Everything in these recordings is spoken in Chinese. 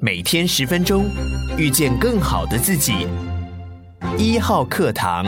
每天十分钟，遇见更好的自己。一号课堂，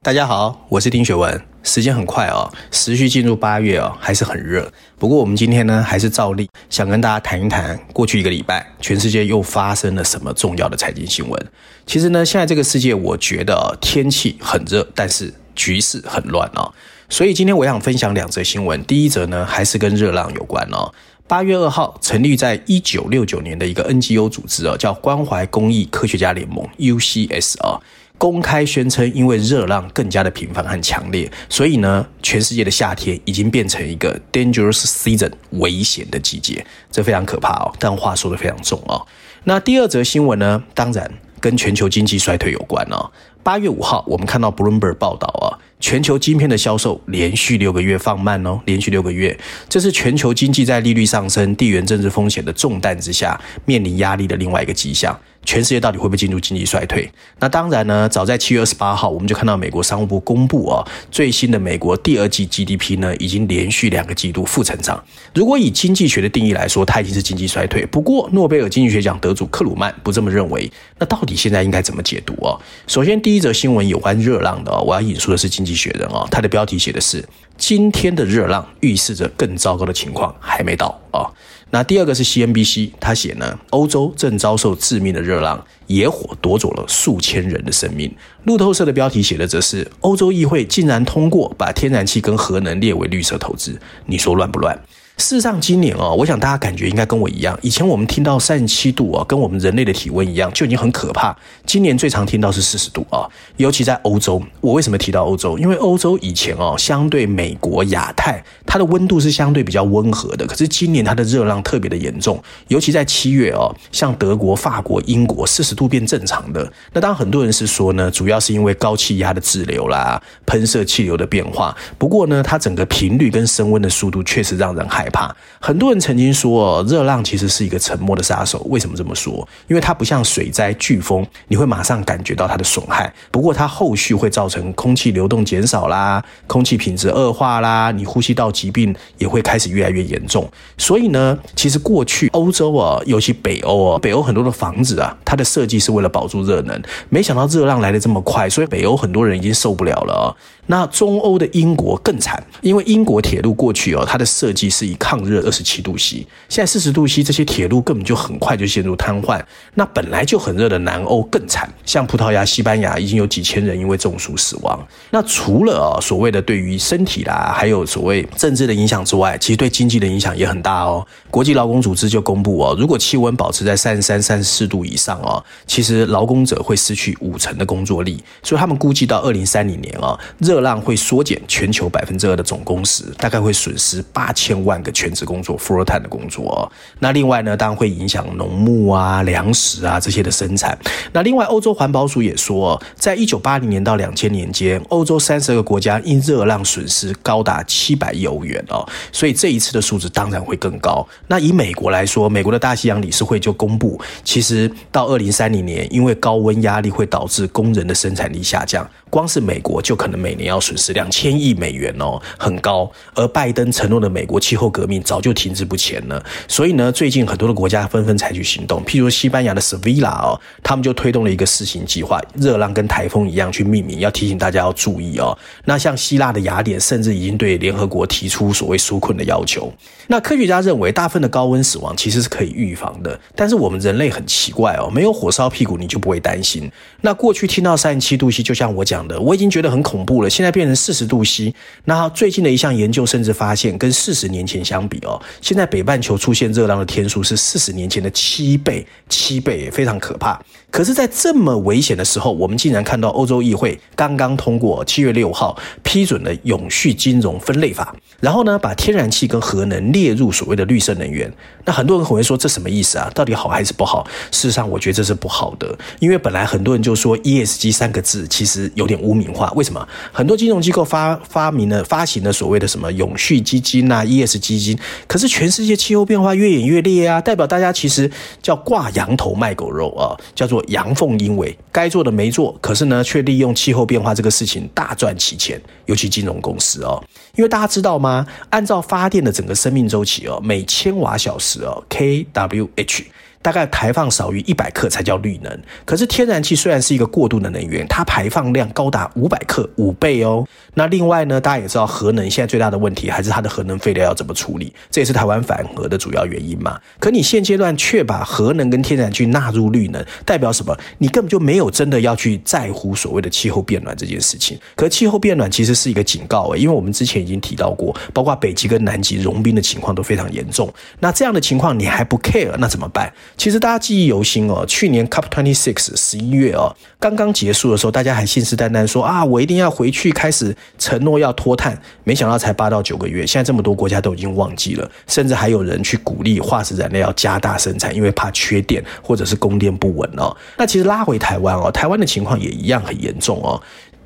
大家好，我是丁学文。时间很快哦，持续进入八月哦，还是很热。不过我们今天呢，还是照例想跟大家谈一谈，过去一个礼拜，全世界又发生了什么重要的财经新闻。其实呢，现在这个世界，我觉得天气很热，但是局势很乱哦。所以今天我想分享两则新闻。第一则呢，还是跟热浪有关哦。八月二号，成立在一九六九年的一个 NGO 组织啊，叫关怀公益科学家联盟 （UCS） 啊，公开宣称，因为热浪更加的频繁和强烈，所以呢，全世界的夏天已经变成一个 dangerous season 危险的季节，这非常可怕哦。但话说得非常重哦。那第二则新闻呢，当然跟全球经济衰退有关哦。八月五号，我们看到 Bloomberg 报道啊。全球晶片的销售连续六个月放慢哦，连续六个月，这是全球经济在利率上升、地缘政治风险的重担之下面临压力的另外一个迹象。全世界到底会不会进入经济衰退？那当然呢，早在七月二十八号，我们就看到美国商务部公布啊，最新的美国第二季 GDP 呢，已经连续两个季度负成长。如果以经济学的定义来说，它已经是经济衰退。不过，诺贝尔经济学奖得主克鲁曼不这么认为。那到底现在应该怎么解读啊？首先，第一则新闻有关热浪的，我要引述的是《经济学人》啊，它的标题写的是：今天的热浪预示着更糟糕的情况还没到啊。那第二个是 CNBC，他写呢，欧洲正遭受致命的热浪，野火夺走了数千人的生命。路透社的标题写的则是，欧洲议会竟然通过把天然气跟核能列为绿色投资，你说乱不乱？事实上，今年哦，我想大家感觉应该跟我一样。以前我们听到三十七度啊，跟我们人类的体温一样，就已经很可怕。今年最常听到是四十度啊，尤其在欧洲。我为什么提到欧洲？因为欧洲以前哦，相对美国、亚太，它的温度是相对比较温和的。可是今年它的热浪特别的严重，尤其在七月哦，像德国、法国、英国，四十度变正常的。那当然，很多人是说呢，主要是因为高气压的滞留啦，喷射气流的变化。不过呢，它整个频率跟升温的速度确实让人害害。怕很多人曾经说，热浪其实是一个沉默的杀手。为什么这么说？因为它不像水灾、飓风，你会马上感觉到它的损害。不过它后续会造成空气流动减少啦，空气品质恶化啦，你呼吸道疾病也会开始越来越严重。所以呢，其实过去欧洲啊，尤其北欧啊，北欧很多的房子啊，它的设计是为了保住热能。没想到热浪来得这么快，所以北欧很多人已经受不了了啊。那中欧的英国更惨，因为英国铁路过去哦，它的设计是抗热二十七度 C，现在四十度 C，这些铁路根本就很快就陷入瘫痪。那本来就很热的南欧更惨，像葡萄牙、西班牙已经有几千人因为中暑死亡。那除了啊所谓的对于身体啦，还有所谓政治的影响之外，其实对经济的影响也很大哦。国际劳工组织就公布哦，如果气温保持在三十三、三十四度以上哦，其实劳工者会失去五成的工作力。所以他们估计到二零三零年啊，热浪会缩减全球百分之二的总工时，大概会损失八千万个全职工作 full time 的工作。那另外呢，当然会影响农牧啊、粮食啊这些的生产。那另外，欧洲环保署也说，在一九八零年到两千年间，欧洲三十个国家因热浪损失高达七百亿欧元哦。所以这一次的数字当然会更高。那以美国来说，美国的大西洋理事会就公布，其实到二零三零年，因为高温压力会导致工人的生产力下降。光是美国就可能每年要损失两千亿美元哦，很高。而拜登承诺的美国气候革命早就停滞不前了。所以呢，最近很多的国家纷纷采取行动，譬如西班牙的 Sevilla 哦，他们就推动了一个试行计划，热浪跟台风一样去命名，要提醒大家要注意哦。那像希腊的雅典甚至已经对联合国提出所谓纾困的要求。那科学家认为，大部分的高温死亡其实是可以预防的，但是我们人类很奇怪哦，没有火烧屁股你就不会担心。那过去听到三十七度 C，就像我讲。我已经觉得很恐怖了，现在变成四十度 C。那最近的一项研究甚至发现，跟四十年前相比哦，现在北半球出现热浪的天数是四十年前的七倍，七倍非常可怕。可是，在这么危险的时候，我们竟然看到欧洲议会刚刚通过七月六号批准了永续金融分类法，然后呢，把天然气跟核能列入所谓的绿色能源。那很多人可能会说，这什么意思啊？到底好还是不好？事实上，我觉得这是不好的，因为本来很多人就说 ESG 三个字其实有点污名化。为什么？很多金融机构发发明了发行了所谓的什么永续基金啊、ES 基金，可是全世界气候变化越演越烈啊，代表大家其实叫挂羊头卖狗肉啊，叫做阳奉阴违，该做的没做，可是呢，却利用气候变化这个事情大赚其钱，尤其金融公司哦。因为大家知道吗？按照发电的整个生命周期哦，每千瓦小时哦，kWh。大概排放少于一百克才叫绿能，可是天然气虽然是一个过渡的能源，它排放量高达五百克，五倍哦。那另外呢，大家也知道核能现在最大的问题还是它的核能废料要怎么处理，这也是台湾反核的主要原因嘛。可你现阶段却把核能跟天然气纳入绿能，代表什么？你根本就没有真的要去在乎所谓的气候变暖这件事情。可气候变暖其实是一个警告诶，因为我们之前已经提到过，包括北极跟南极融冰的情况都非常严重。那这样的情况你还不 care，那怎么办？其实大家记忆犹新哦，去年 COP twenty six 十一月哦，刚刚结束的时候，大家还信誓旦旦说啊，我一定要回去开始承诺要脱碳，没想到才八到九个月，现在这么多国家都已经忘记了，甚至还有人去鼓励化石燃料要加大生产，因为怕缺电或者是供电不稳哦。那其实拉回台湾哦，台湾的情况也一样很严重哦。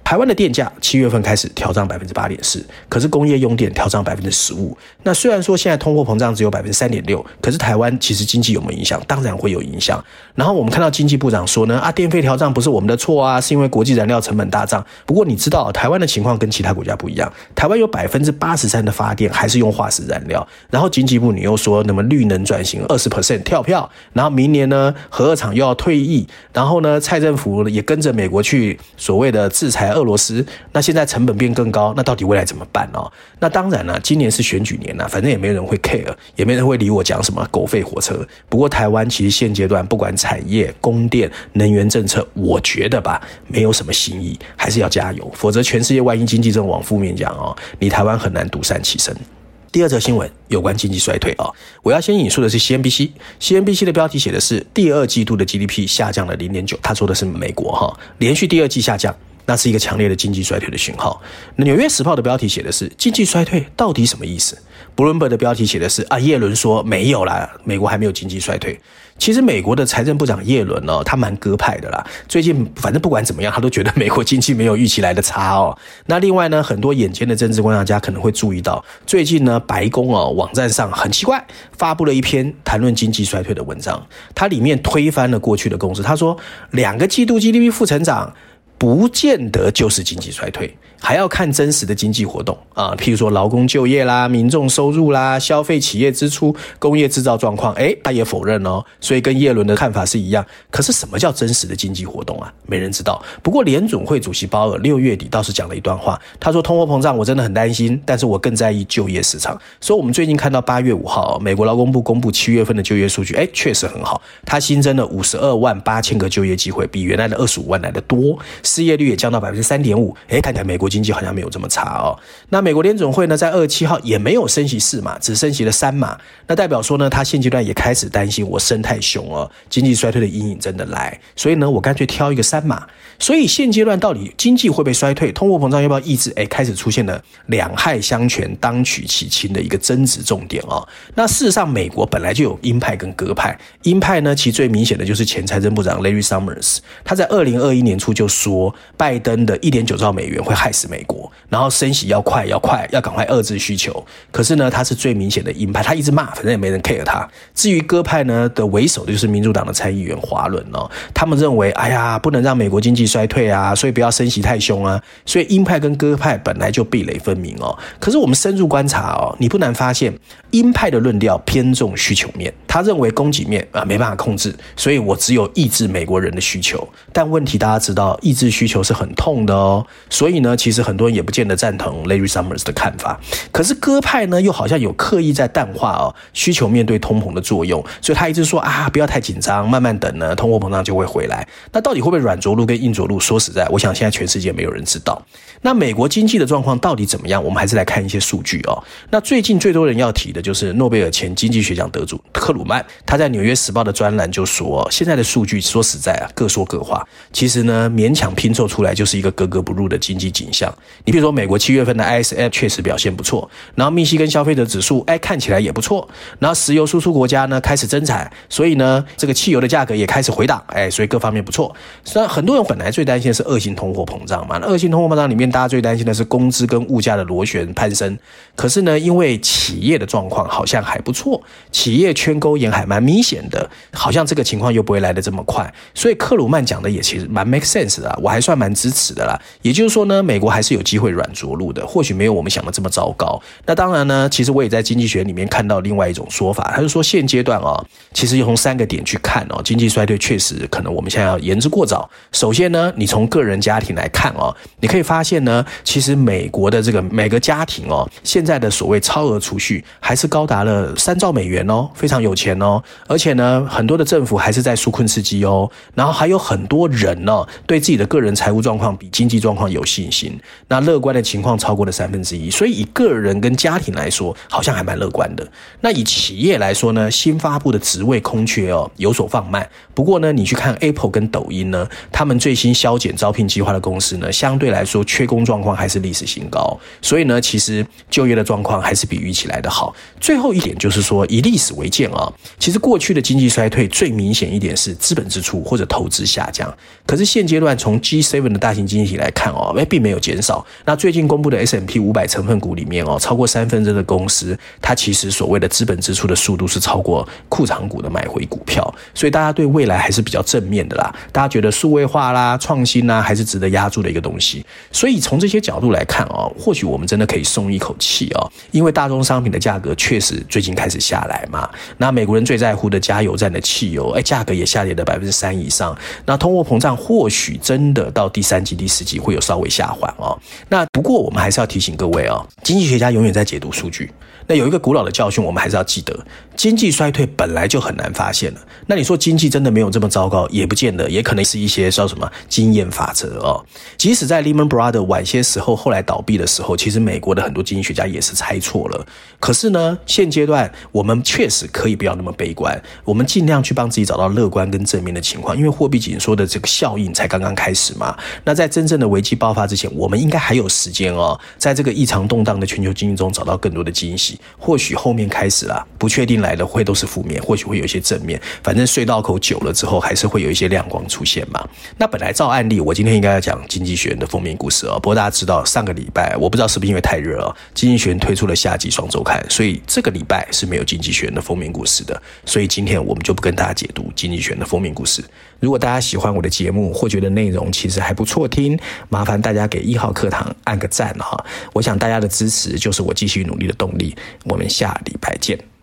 台湾的电价七月份开始调涨百分之八点四，可是工业用电调涨百分之十五。那虽然说现在通货膨胀只有百分之三点六，可是台湾其实经济有没有影响？当然会有影响。然后我们看到经济部长说呢，啊，电费调涨不是我们的错啊，是因为国际燃料成本大涨。不过你知道台湾的情况跟其他国家不一样，台湾有百分之八十三的发电还是用化石燃料。然后经济部你又说那么绿能转型二十 percent 跳票，然后明年呢核二厂又要退役，然后呢蔡政府也跟着美国去所谓的制裁。俄罗斯，那现在成本变更高，那到底未来怎么办哦？那当然了，今年是选举年了，反正也没人会 care，也没人会理我讲什么狗吠火车。不过台湾其实现阶段不管产业、供电、能源政策，我觉得吧，没有什么新意，还是要加油，否则全世界万一经济这种往负面讲哦，你台湾很难独善其身。第二则新闻有关经济衰退啊，我要先引述的是 CNBC，CNBC 的标题写的是第二季度的 GDP 下降了零点九，他说的是美国哈，连续第二季下降。那是一个强烈的经济衰退的讯号。那《纽约时报》的标题写的是“经济衰退到底什么意思”？《布伦伯》的标题写的是“啊，耶伦说没有啦，美国还没有经济衰退”。其实美国的财政部长耶伦哦，他蛮鸽派的啦。最近反正不管怎么样，他都觉得美国经济没有预期来的差哦。那另外呢，很多眼尖的政治观察家可能会注意到，最近呢，白宫哦网站上很奇怪发布了一篇谈论经济衰退的文章，它里面推翻了过去的共识。他说，两个季度 GDP 负成长。不见得就是经济衰退，还要看真实的经济活动啊，譬如说劳工就业啦、民众收入啦、消费企业支出、工业制造状况，诶，他也否认哦，所以跟叶伦的看法是一样。可是什么叫真实的经济活动啊？没人知道。不过联准会主席鲍尔六月底倒是讲了一段话，他说通货膨胀我真的很担心，但是我更在意就业市场。所以我们最近看到八月五号，美国劳工部公布七月份的就业数据，诶，确实很好，它新增了五十二万八千个就业机会，比原来的二十五万来的多。失业率也降到百分之三点五，诶，看起来美国经济好像没有这么差哦。那美国联准会呢，在二十七号也没有升息四码，只升息了三码。那代表说呢，他现阶段也开始担心我升太凶了，经济衰退的阴影真的来。所以呢，我干脆挑一个三码。所以现阶段到底经济会不会衰退，通货膨胀要不要抑制？诶，开始出现了两害相权当取其轻的一个争执重点哦。那事实上，美国本来就有鹰派跟鸽派，鹰派呢，其最明显的就是前财政部长 Larry Summers，他在二零二一年初就说。拜登的一点九兆美元会害死美国，然后升息要快要快，要赶快遏制需求。可是呢，他是最明显的鹰派，他一直骂，反正也没人 care 他。至于鸽派呢的为首的就是民主党的参议员华伦哦，他们认为，哎呀，不能让美国经济衰退啊，所以不要升息太凶啊。所以鹰派跟鸽派本来就壁垒分明哦。可是我们深入观察哦，你不难发现，鹰派的论调偏重需求面，他认为供给面啊没办法控制，所以我只有抑制美国人的需求。但问题大家知道，抑制需求。是很痛的哦，所以呢，其实很多人也不见得赞同 Larry Summers 的看法。可是鸽派呢，又好像有刻意在淡化哦需求面对通膨的作用，所以他一直说啊，不要太紧张，慢慢等呢，通货膨胀就会回来。那到底会不会软着陆跟硬着陆？说实在，我想现在全世界没有人知道。那美国经济的状况到底怎么样？我们还是来看一些数据哦。那最近最多人要提的就是诺贝尔前经济学奖得主克鲁曼，他在《纽约时报》的专栏就说，现在的数据说实在啊，各说各话。其实呢，勉强拼凑出。来就是一个格格不入的经济景象。你比如说，美国七月份的 ISM 确实表现不错，然后密西根消费者指数哎看起来也不错，然后石油输出国家呢开始增产，所以呢这个汽油的价格也开始回档，哎，所以各方面不错。虽然很多人本来最担心的是恶性通货膨胀嘛，那恶性通货膨胀里面大家最担心的是工资跟物价的螺旋攀升。可是呢，因为企业的状况好像还不错，企业圈勾眼还蛮明显的，好像这个情况又不会来得这么快。所以克鲁曼讲的也其实蛮 make sense 的，我还算蛮支持的啦。也就是说呢，美国还是有机会软着陆的，或许没有我们想的这么糟糕。那当然呢，其实我也在经济学里面看到另外一种说法，他就说现阶段啊、哦，其实从三个点去看哦，经济衰退确实可能我们现在要言之过早。首先呢，你从个人家庭来看哦，你可以发现呢，其实美国的这个每个家庭哦，现在的所谓超额储蓄还是高达了三兆美元哦，非常有钱哦，而且呢，很多的政府还是在纾困刺激哦，然后还有很多人呢、对自己的个个人财务状况比经济状况有信心，那乐观的情况超过了三分之一，所以以个人跟家庭来说，好像还蛮乐观的。那以企业来说呢，新发布的职位空缺哦有所放慢，不过呢，你去看 Apple 跟抖音呢，他们最新削减招聘计划的公司呢，相对来说缺工状况还是历史新高，所以呢，其实就业的状况还是比预期来的好。最后一点就是说，以历史为鉴啊，其实过去的经济衰退最明显一点是资本支出或者投资下降，可是现阶段从 G7 的大型经济体来看哦，哎，并没有减少。那最近公布的 S M P 五百成分股里面哦，超过三分之的公司，它其实所谓的资本支出的速度是超过库藏股的买回股票，所以大家对未来还是比较正面的啦。大家觉得数位化啦、创新啦，还是值得押注的一个东西。所以从这些角度来看哦，或许我们真的可以松一口气哦，因为大宗商品的价格确实最近开始下来嘛。那美国人最在乎的加油站的汽油，哎，价格也下跌了百分之三以上。那通货膨胀或许真的到第三季、第四季会有稍微下缓哦。那不过我们还是要提醒各位哦，经济学家永远在解读数据。那有一个古老的教训，我们还是要记得：经济衰退本来就很难发现了。那你说经济真的没有这么糟糕，也不见得，也可能是一些叫什么经验法则哦。即使在 Lehman Brothers 晚些时候后来倒闭的时候，其实美国的很多经济学家也是猜错了。可是呢，现阶段我们确实可以不要那么悲观，我们尽量去帮自己找到乐观跟正面的情况，因为货币紧缩的这个效应才刚刚开始嘛。那在真正的危机爆发之前，我们应该还有时间哦，在这个异常动荡的全球经济中找到更多的惊喜。或许后面开始了，不确定来的会都是负面，或许会有一些正面。反正隧道口久了之后，还是会有一些亮光出现嘛。那本来照案例，我今天应该要讲经济学人的封面故事哦。不过大家知道，上个礼拜我不知道是不是因为太热哦，经济学人推出了夏季双周看，所以这个礼拜是没有经济学人的封面故事的。所以今天我们就不跟大家解读经济学人的封面故事。如果大家喜欢我的节目，或觉得内容其实还不错听，麻烦大家给一号课堂按个赞哈。我想大家的支持就是我继续努力的动力。我们下礼拜见。